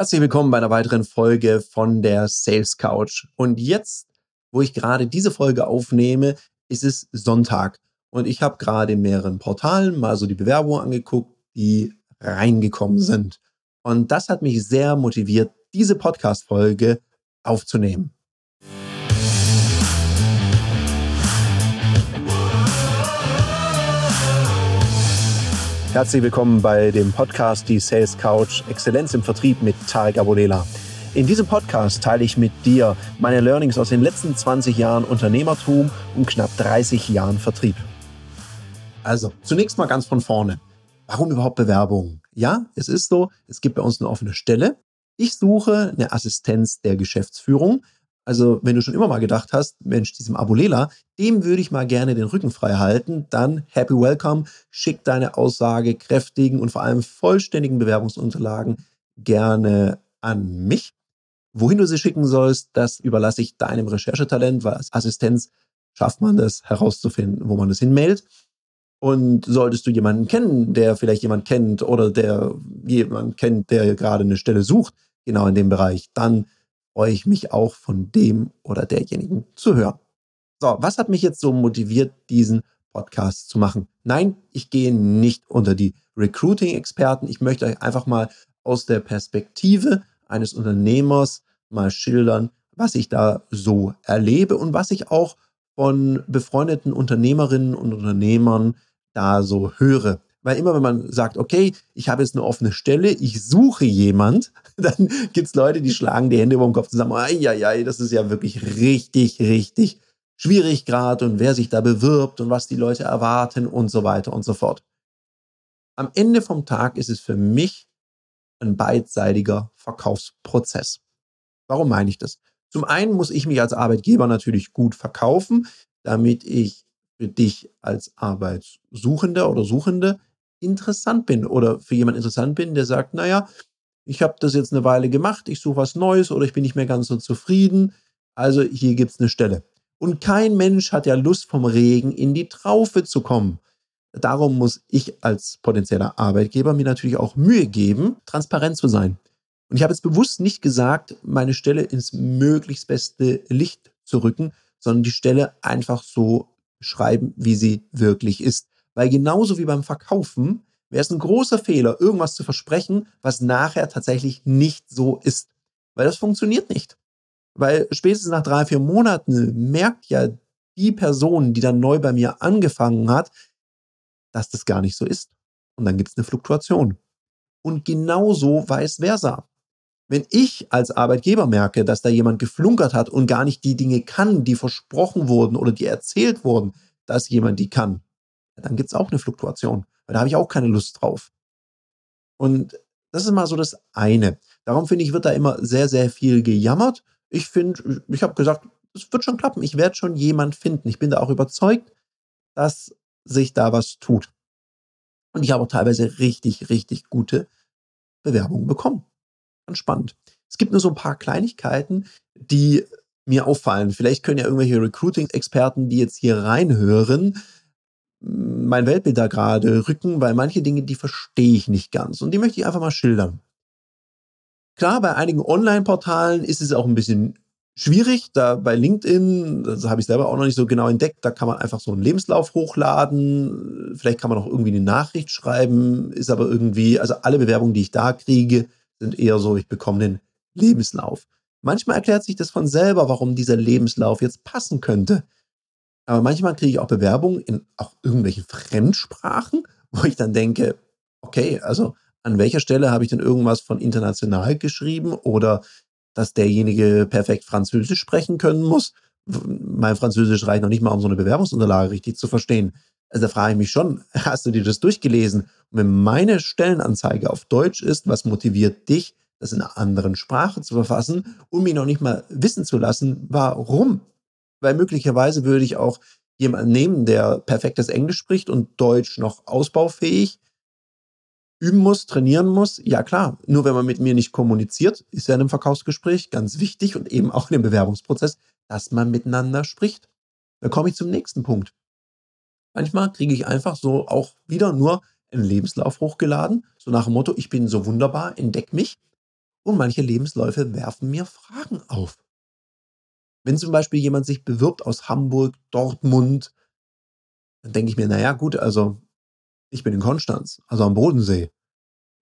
Herzlich willkommen bei einer weiteren Folge von der Sales Couch. Und jetzt, wo ich gerade diese Folge aufnehme, ist es Sonntag. Und ich habe gerade in mehreren Portalen mal so die Bewerbungen angeguckt, die reingekommen sind. Und das hat mich sehr motiviert, diese Podcast-Folge aufzunehmen. Herzlich willkommen bei dem Podcast Die Sales Couch Exzellenz im Vertrieb mit Tarek Abodela. In diesem Podcast teile ich mit dir meine Learnings aus den letzten 20 Jahren Unternehmertum und knapp 30 Jahren Vertrieb. Also, zunächst mal ganz von vorne. Warum überhaupt Bewerbungen? Ja, es ist so, es gibt bei uns eine offene Stelle. Ich suche eine Assistenz der Geschäftsführung, also, wenn du schon immer mal gedacht hast, Mensch, diesem Abulela, dem würde ich mal gerne den Rücken frei halten, dann happy welcome, schick deine Aussage kräftigen und vor allem vollständigen Bewerbungsunterlagen gerne an mich. Wohin du sie schicken sollst, das überlasse ich deinem Recherchetalent, weil als Assistenz schafft man das herauszufinden, wo man das hinmailt. Und solltest du jemanden kennen, der vielleicht jemand kennt oder der jemand kennt, der gerade eine Stelle sucht, genau in dem Bereich, dann freue ich mich auch von dem oder derjenigen zu hören. So, was hat mich jetzt so motiviert, diesen Podcast zu machen? Nein, ich gehe nicht unter die Recruiting-Experten. Ich möchte euch einfach mal aus der Perspektive eines Unternehmers mal schildern, was ich da so erlebe und was ich auch von befreundeten Unternehmerinnen und Unternehmern da so höre. Weil immer wenn man sagt, okay, ich habe jetzt eine offene Stelle, ich suche jemand, dann gibt es Leute, die schlagen die Hände über den Kopf zusammen. Eieiei, das ist ja wirklich richtig, richtig schwierig gerade und wer sich da bewirbt und was die Leute erwarten und so weiter und so fort. Am Ende vom Tag ist es für mich ein beidseitiger Verkaufsprozess. Warum meine ich das? Zum einen muss ich mich als Arbeitgeber natürlich gut verkaufen, damit ich für dich als Arbeitssuchender oder Suchende interessant bin oder für jemand interessant bin, der sagt, naja, ich habe das jetzt eine Weile gemacht, ich suche was Neues oder ich bin nicht mehr ganz so zufrieden. Also hier gibt es eine Stelle. Und kein Mensch hat ja Lust, vom Regen in die Traufe zu kommen. Darum muss ich als potenzieller Arbeitgeber mir natürlich auch Mühe geben, transparent zu sein. Und ich habe jetzt bewusst nicht gesagt, meine Stelle ins möglichst beste Licht zu rücken, sondern die Stelle einfach so schreiben, wie sie wirklich ist. Weil genauso wie beim Verkaufen wäre es ein großer Fehler, irgendwas zu versprechen, was nachher tatsächlich nicht so ist. Weil das funktioniert nicht. Weil spätestens nach drei, vier Monaten merkt ja die Person, die dann neu bei mir angefangen hat, dass das gar nicht so ist. Und dann gibt es eine Fluktuation. Und genauso vice versa. Wenn ich als Arbeitgeber merke, dass da jemand geflunkert hat und gar nicht die Dinge kann, die versprochen wurden oder die erzählt wurden, dass jemand die kann, dann gibt es auch eine Fluktuation. Weil da habe ich auch keine Lust drauf. Und das ist mal so das eine. Darum finde ich, wird da immer sehr, sehr viel gejammert. Ich finde, ich habe gesagt, es wird schon klappen. Ich werde schon jemand finden. Ich bin da auch überzeugt, dass sich da was tut. Und ich habe auch teilweise richtig, richtig gute Bewerbungen bekommen. Ganz spannend. Es gibt nur so ein paar Kleinigkeiten, die mir auffallen. Vielleicht können ja irgendwelche Recruiting-Experten, die jetzt hier reinhören, mein Weltbild da gerade rücken, weil manche Dinge, die verstehe ich nicht ganz. Und die möchte ich einfach mal schildern. Klar, bei einigen Online-Portalen ist es auch ein bisschen schwierig. Da bei LinkedIn, das habe ich selber auch noch nicht so genau entdeckt, da kann man einfach so einen Lebenslauf hochladen. Vielleicht kann man auch irgendwie eine Nachricht schreiben, ist aber irgendwie, also alle Bewerbungen, die ich da kriege, sind eher so, ich bekomme den Lebenslauf. Manchmal erklärt sich das von selber, warum dieser Lebenslauf jetzt passen könnte. Aber manchmal kriege ich auch Bewerbungen in auch irgendwelchen Fremdsprachen, wo ich dann denke, okay, also an welcher Stelle habe ich denn irgendwas von international geschrieben oder dass derjenige perfekt Französisch sprechen können muss? Mein Französisch reicht noch nicht mal, um so eine Bewerbungsunterlage richtig zu verstehen. Also da frage ich mich schon, hast du dir das durchgelesen? Und wenn meine Stellenanzeige auf Deutsch ist, was motiviert dich, das in einer anderen Sprache zu verfassen, um mich noch nicht mal wissen zu lassen, warum? Weil möglicherweise würde ich auch jemanden nehmen, der perfektes Englisch spricht und Deutsch noch ausbaufähig üben muss, trainieren muss. Ja klar, nur wenn man mit mir nicht kommuniziert, ist ja in einem Verkaufsgespräch ganz wichtig und eben auch in dem Bewerbungsprozess, dass man miteinander spricht. Da komme ich zum nächsten Punkt. Manchmal kriege ich einfach so auch wieder nur einen Lebenslauf hochgeladen, so nach dem Motto, ich bin so wunderbar, entdeck mich. und manche Lebensläufe werfen mir Fragen auf. Wenn zum Beispiel jemand sich bewirbt aus Hamburg, Dortmund, dann denke ich mir, naja, gut, also ich bin in Konstanz, also am Bodensee.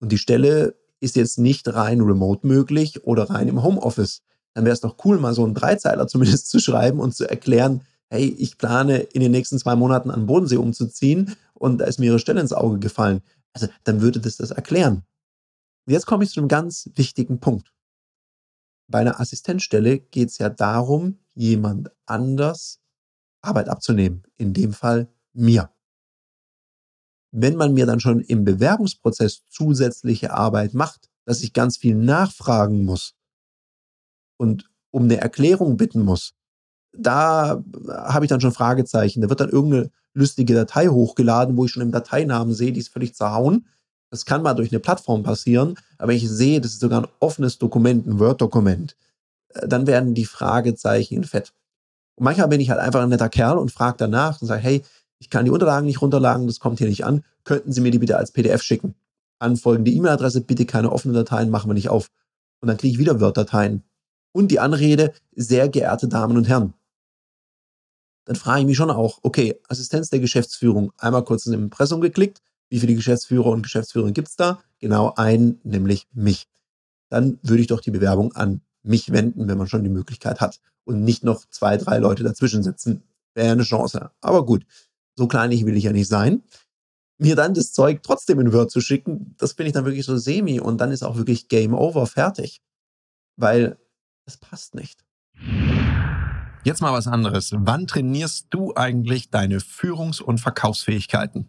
Und die Stelle ist jetzt nicht rein remote möglich oder rein im Homeoffice. Dann wäre es doch cool, mal so einen Dreizeiler zumindest zu schreiben und zu erklären, hey, ich plane in den nächsten zwei Monaten an den Bodensee umzuziehen und da ist mir ihre Stelle ins Auge gefallen. Also dann würde das das erklären. Und jetzt komme ich zu einem ganz wichtigen Punkt. Bei einer Assistenzstelle geht es ja darum, jemand anders Arbeit abzunehmen. In dem Fall mir. Wenn man mir dann schon im Bewerbungsprozess zusätzliche Arbeit macht, dass ich ganz viel nachfragen muss und um eine Erklärung bitten muss, da habe ich dann schon Fragezeichen. Da wird dann irgendeine lustige Datei hochgeladen, wo ich schon im Dateinamen sehe, die ist völlig zerhauen. Das kann mal durch eine Plattform passieren, aber ich sehe, das ist sogar ein offenes Dokument, ein Word-Dokument. Äh, dann werden die Fragezeichen Fett. Und manchmal bin ich halt einfach ein netter Kerl und frage danach und sage, hey, ich kann die Unterlagen nicht runterladen, das kommt hier nicht an. Könnten Sie mir die bitte als PDF schicken? An folgende E-Mail-Adresse, bitte keine offenen Dateien, machen wir nicht auf. Und dann kriege ich wieder Word-Dateien. Und die Anrede, sehr geehrte Damen und Herren. Dann frage ich mich schon auch, okay, Assistenz der Geschäftsführung, einmal kurz ins Impressum geklickt, wie viele Geschäftsführer und Geschäftsführerinnen gibt es da? Genau einen, nämlich mich. Dann würde ich doch die Bewerbung an mich wenden, wenn man schon die Möglichkeit hat und nicht noch zwei, drei Leute dazwischen sitzen. Wäre eine Chance. Aber gut, so kleinig will ich ja nicht sein. Mir dann das Zeug trotzdem in Word zu schicken, das bin ich dann wirklich so semi und dann ist auch wirklich Game Over fertig. Weil es passt nicht. Jetzt mal was anderes. Wann trainierst du eigentlich deine Führungs- und Verkaufsfähigkeiten?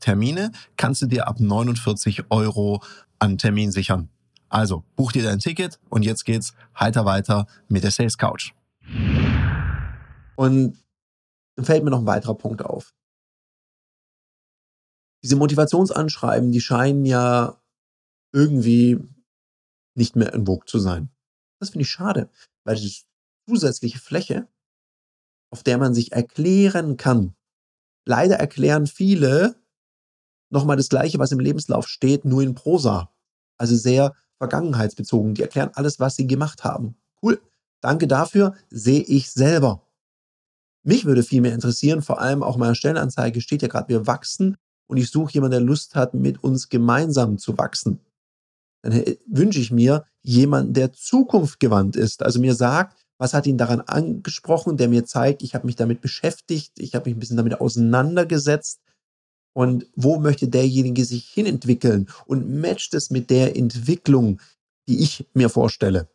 Termine kannst du dir ab 49 Euro an Termin sichern. Also buch dir dein Ticket und jetzt geht's heiter weiter mit der Sales Couch. Und dann fällt mir noch ein weiterer Punkt auf. Diese Motivationsanschreiben, die scheinen ja irgendwie nicht mehr in Vogue zu sein. Das finde ich schade, weil diese zusätzliche Fläche, auf der man sich erklären kann, Leider erklären viele nochmal das Gleiche, was im Lebenslauf steht, nur in Prosa. Also sehr vergangenheitsbezogen. Die erklären alles, was sie gemacht haben. Cool. Danke dafür. Sehe ich selber. Mich würde viel mehr interessieren, vor allem auch meiner Stellenanzeige steht ja gerade, wir wachsen und ich suche jemanden, der Lust hat, mit uns gemeinsam zu wachsen. Dann wünsche ich mir jemanden, der zukunftgewandt ist. Also mir sagt, was hat ihn daran angesprochen, der mir zeigt, ich habe mich damit beschäftigt, ich habe mich ein bisschen damit auseinandergesetzt und wo möchte derjenige sich hinentwickeln und matcht es mit der Entwicklung, die ich mir vorstelle.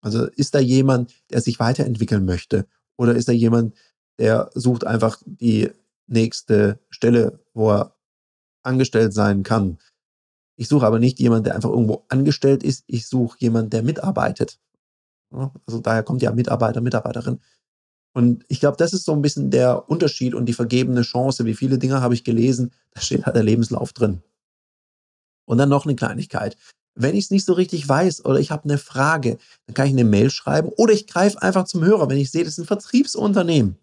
Also ist da jemand, der sich weiterentwickeln möchte oder ist da jemand, der sucht einfach die nächste Stelle, wo er angestellt sein kann. Ich suche aber nicht jemanden, der einfach irgendwo angestellt ist. Ich suche jemanden, der mitarbeitet. Also daher kommt ja Mitarbeiter, Mitarbeiterin. Und ich glaube, das ist so ein bisschen der Unterschied und die vergebene Chance. Wie viele Dinge habe ich gelesen, da steht halt der Lebenslauf drin. Und dann noch eine Kleinigkeit. Wenn ich es nicht so richtig weiß oder ich habe eine Frage, dann kann ich eine Mail schreiben oder ich greife einfach zum Hörer. Wenn ich sehe, das ist ein Vertriebsunternehmen,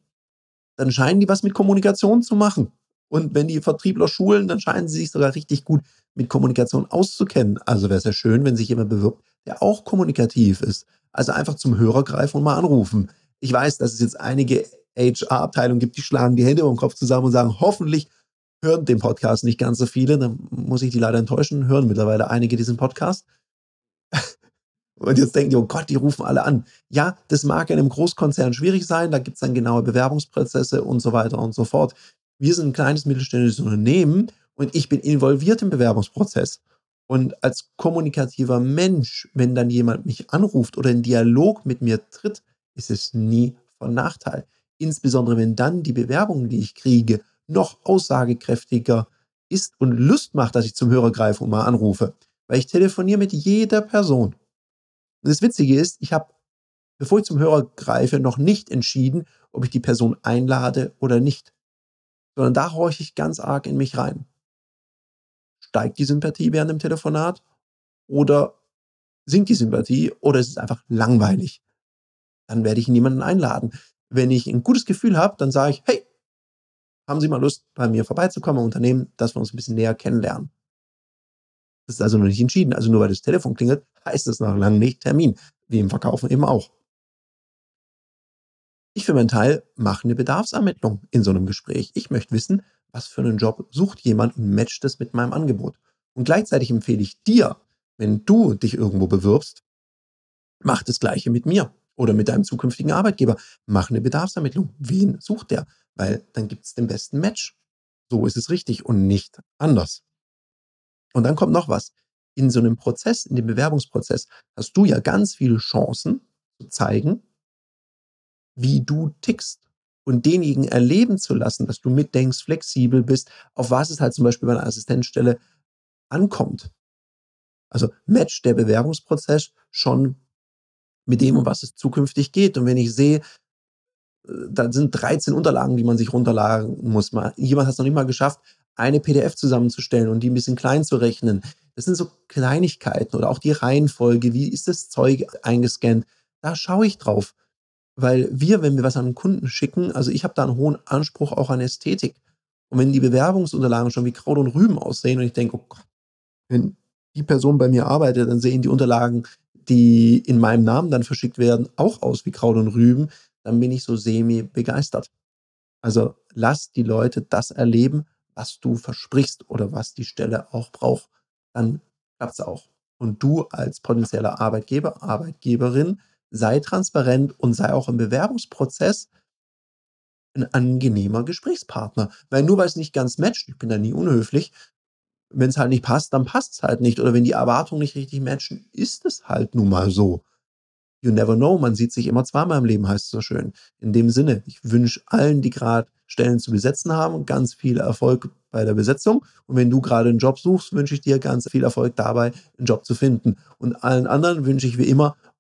dann scheinen die was mit Kommunikation zu machen. Und wenn die Vertriebler schulen, dann scheinen sie sich sogar richtig gut mit Kommunikation auszukennen. Also wäre es ja schön, wenn sich jemand bewirbt, der auch kommunikativ ist. Also einfach zum Hörer greifen und mal anrufen. Ich weiß, dass es jetzt einige HR-Abteilungen gibt, die schlagen die Hände über den Kopf zusammen und sagen, hoffentlich hören den Podcast nicht ganz so viele. Dann muss ich die leider enttäuschen, hören mittlerweile einige diesen Podcast. Und jetzt denken die, oh Gott, die rufen alle an. Ja, das mag in einem Großkonzern schwierig sein, da gibt es dann genaue Bewerbungsprozesse und so weiter und so fort. Wir sind ein kleines mittelständisches Unternehmen und ich bin involviert im Bewerbungsprozess. Und als kommunikativer Mensch, wenn dann jemand mich anruft oder in Dialog mit mir tritt, ist es nie von Nachteil. Insbesondere wenn dann die Bewerbung, die ich kriege, noch aussagekräftiger ist und Lust macht, dass ich zum Hörer greife und mal anrufe. Weil ich telefoniere mit jeder Person. Und das Witzige ist, ich habe bevor ich zum Hörer greife, noch nicht entschieden, ob ich die Person einlade oder nicht. Sondern da horche ich ganz arg in mich rein. Steigt die Sympathie während dem Telefonat oder sinkt die Sympathie oder ist es einfach langweilig? Dann werde ich niemanden einladen. Wenn ich ein gutes Gefühl habe, dann sage ich, hey, haben Sie mal Lust, bei mir vorbeizukommen Unternehmen, dass wir uns ein bisschen näher kennenlernen? Das ist also noch nicht entschieden. Also nur weil das Telefon klingelt, heißt es noch lange nicht Termin. Wie im Verkaufen eben auch. Ich für meinen Teil mache eine Bedarfsermittlung in so einem Gespräch. Ich möchte wissen, was für einen Job sucht jemand und matcht es mit meinem Angebot. Und gleichzeitig empfehle ich dir, wenn du dich irgendwo bewirbst, mach das Gleiche mit mir oder mit deinem zukünftigen Arbeitgeber. Mach eine Bedarfsermittlung. Wen sucht der? Weil dann gibt es den besten Match. So ist es richtig und nicht anders. Und dann kommt noch was. In so einem Prozess, in dem Bewerbungsprozess, hast du ja ganz viele Chancen zu zeigen, wie du tickst und denjenigen erleben zu lassen, dass du mitdenkst, flexibel bist, auf was es halt zum Beispiel bei einer Assistenzstelle ankommt. Also matcht der Bewerbungsprozess schon mit dem, um was es zukünftig geht. Und wenn ich sehe, äh, da sind 13 Unterlagen, die man sich runterladen muss. Jemand hat es noch nicht mal geschafft, eine PDF zusammenzustellen und die ein bisschen klein zu rechnen. Das sind so Kleinigkeiten oder auch die Reihenfolge. Wie ist das Zeug eingescannt? Da schaue ich drauf. Weil wir, wenn wir was an einen Kunden schicken, also ich habe da einen hohen Anspruch auch an Ästhetik. Und wenn die Bewerbungsunterlagen schon wie Kraut und Rüben aussehen und ich denke, oh Gott, wenn die Person bei mir arbeitet, dann sehen die Unterlagen, die in meinem Namen dann verschickt werden, auch aus wie Kraut und Rüben, dann bin ich so semi begeistert. Also lass die Leute das erleben, was du versprichst oder was die Stelle auch braucht. Dann klappt es auch. Und du als potenzieller Arbeitgeber, Arbeitgeberin, sei transparent und sei auch im Bewerbungsprozess ein angenehmer Gesprächspartner. Weil nur weil es nicht ganz matcht, ich bin da nie unhöflich, wenn es halt nicht passt, dann passt es halt nicht. Oder wenn die Erwartungen nicht richtig matchen, ist es halt nun mal so. You never know, man sieht sich immer zweimal im Leben, heißt es so schön. In dem Sinne, ich wünsche allen, die gerade Stellen zu besetzen haben, ganz viel Erfolg bei der Besetzung. Und wenn du gerade einen Job suchst, wünsche ich dir ganz viel Erfolg dabei, einen Job zu finden. Und allen anderen wünsche ich wie immer